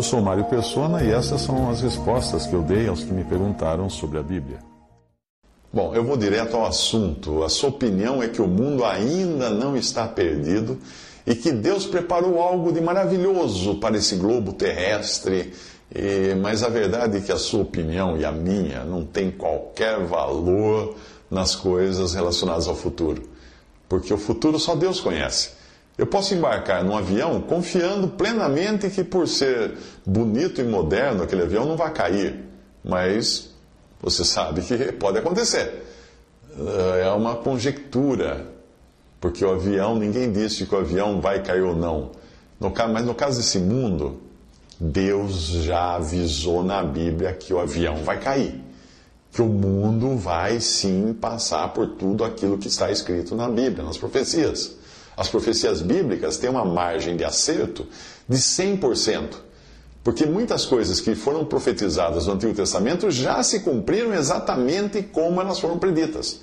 Eu sou Mário Persona e essas são as respostas que eu dei aos que me perguntaram sobre a Bíblia. Bom, eu vou direto ao assunto. A sua opinião é que o mundo ainda não está perdido e que Deus preparou algo de maravilhoso para esse globo terrestre. E, mas a verdade é que a sua opinião e a minha não tem qualquer valor nas coisas relacionadas ao futuro, porque o futuro só Deus conhece. Eu posso embarcar num avião confiando plenamente que, por ser bonito e moderno, aquele avião não vai cair, mas você sabe que pode acontecer. É uma conjectura porque o avião, ninguém disse que o avião vai cair ou não. No, mas no caso desse mundo, Deus já avisou na Bíblia que o avião vai cair. Que o mundo vai sim passar por tudo aquilo que está escrito na Bíblia, nas profecias. As profecias bíblicas têm uma margem de acerto de 100%. Porque muitas coisas que foram profetizadas no Antigo Testamento já se cumpriram exatamente como elas foram preditas.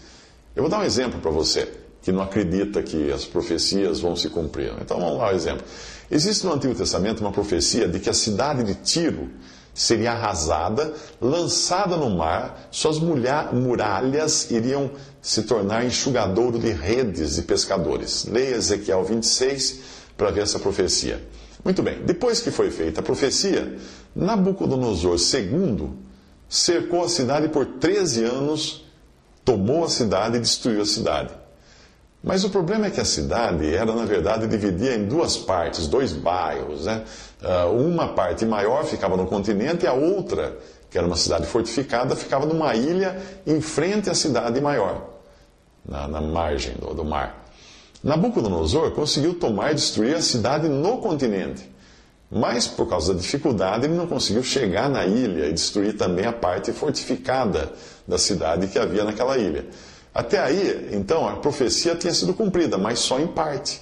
Eu vou dar um exemplo para você que não acredita que as profecias vão se cumprir. Então vamos lá o exemplo. Existe no Antigo Testamento uma profecia de que a cidade de Tiro seria arrasada, lançada no mar, suas muralhas iriam se tornar enxugadouro de redes de pescadores. Leia Ezequiel 26 para ver essa profecia. Muito bem, depois que foi feita a profecia, Nabucodonosor II cercou a cidade por 13 anos, tomou a cidade e destruiu a cidade. Mas o problema é que a cidade era, na verdade, dividida em duas partes, dois bairros. Né? Ah, uma parte maior ficava no continente e a outra, que era uma cidade fortificada, ficava numa ilha em frente à cidade maior, na, na margem do, do mar. Nabucodonosor conseguiu tomar e destruir a cidade no continente. Mas, por causa da dificuldade, ele não conseguiu chegar na ilha e destruir também a parte fortificada da cidade que havia naquela ilha. Até aí, então, a profecia tinha sido cumprida, mas só em parte.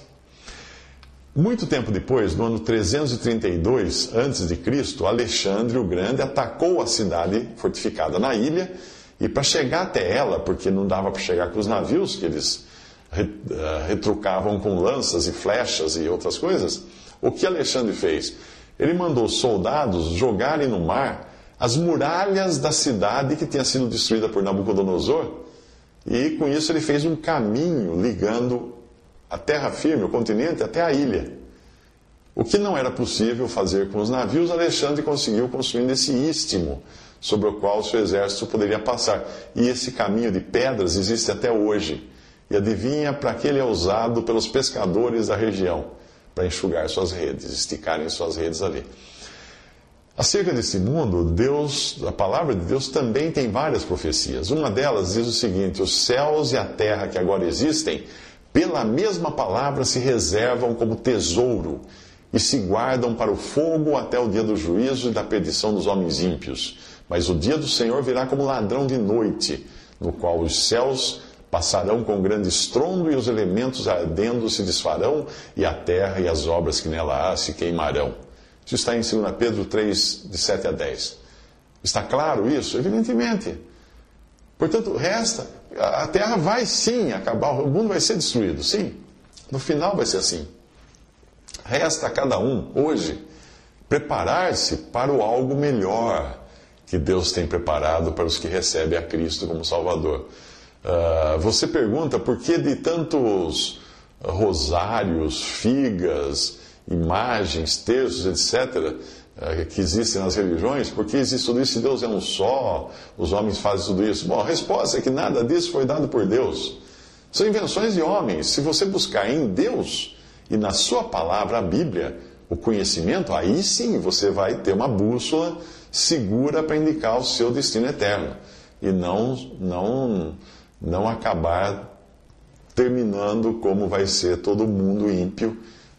Muito tempo depois, no ano 332 a.C., Alexandre o Grande atacou a cidade fortificada na ilha e para chegar até ela, porque não dava para chegar com os navios que eles eh, retrucavam com lanças e flechas e outras coisas, o que Alexandre fez? Ele mandou soldados jogarem no mar as muralhas da cidade que tinha sido destruída por Nabucodonosor e com isso ele fez um caminho ligando a terra firme, o continente, até a ilha. O que não era possível fazer com os navios, Alexandre conseguiu construindo esse istmo sobre o qual seu exército poderia passar. E esse caminho de pedras existe até hoje. E adivinha para que ele é usado pelos pescadores da região, para enxugar suas redes, esticarem suas redes ali. Acerca desse mundo, Deus, a palavra de Deus também tem várias profecias. Uma delas diz o seguinte: os céus e a terra que agora existem, pela mesma palavra se reservam como tesouro e se guardam para o fogo até o dia do juízo e da perdição dos homens ímpios. Mas o dia do Senhor virá como ladrão de noite, no qual os céus passarão com grande estrondo e os elementos ardendo se desfarão e a terra e as obras que nela há se queimarão. Isso está em 2 Pedro 3, de 7 a 10. Está claro isso? Evidentemente. Portanto, resta. A terra vai sim acabar, o mundo vai ser destruído, sim. No final vai ser assim. Resta a cada um, hoje, preparar-se para o algo melhor que Deus tem preparado para os que recebem a Cristo como Salvador. Uh, você pergunta por que de tantos rosários, figas, imagens, textos, etc., eh, que existem nas religiões, porque existe tudo isso e Deus é um só, os homens fazem tudo isso? Bom, a resposta é que nada disso foi dado por Deus. São invenções de homens. Se você buscar em Deus e na Sua palavra, a Bíblia, o conhecimento, aí sim você vai ter uma bússola segura para indicar o seu destino eterno e não, não, não acabar terminando como vai ser todo mundo ímpio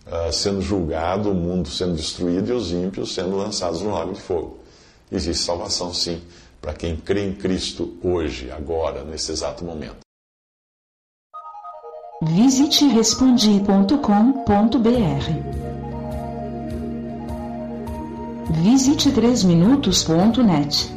uh, sendo julgado, o mundo sendo destruído e os ímpios sendo lançados no lago de fogo. Existe salvação, sim, para quem crê em Cristo hoje, agora, nesse exato momento. Visite respondi.com.br. Visite 3minutos.net.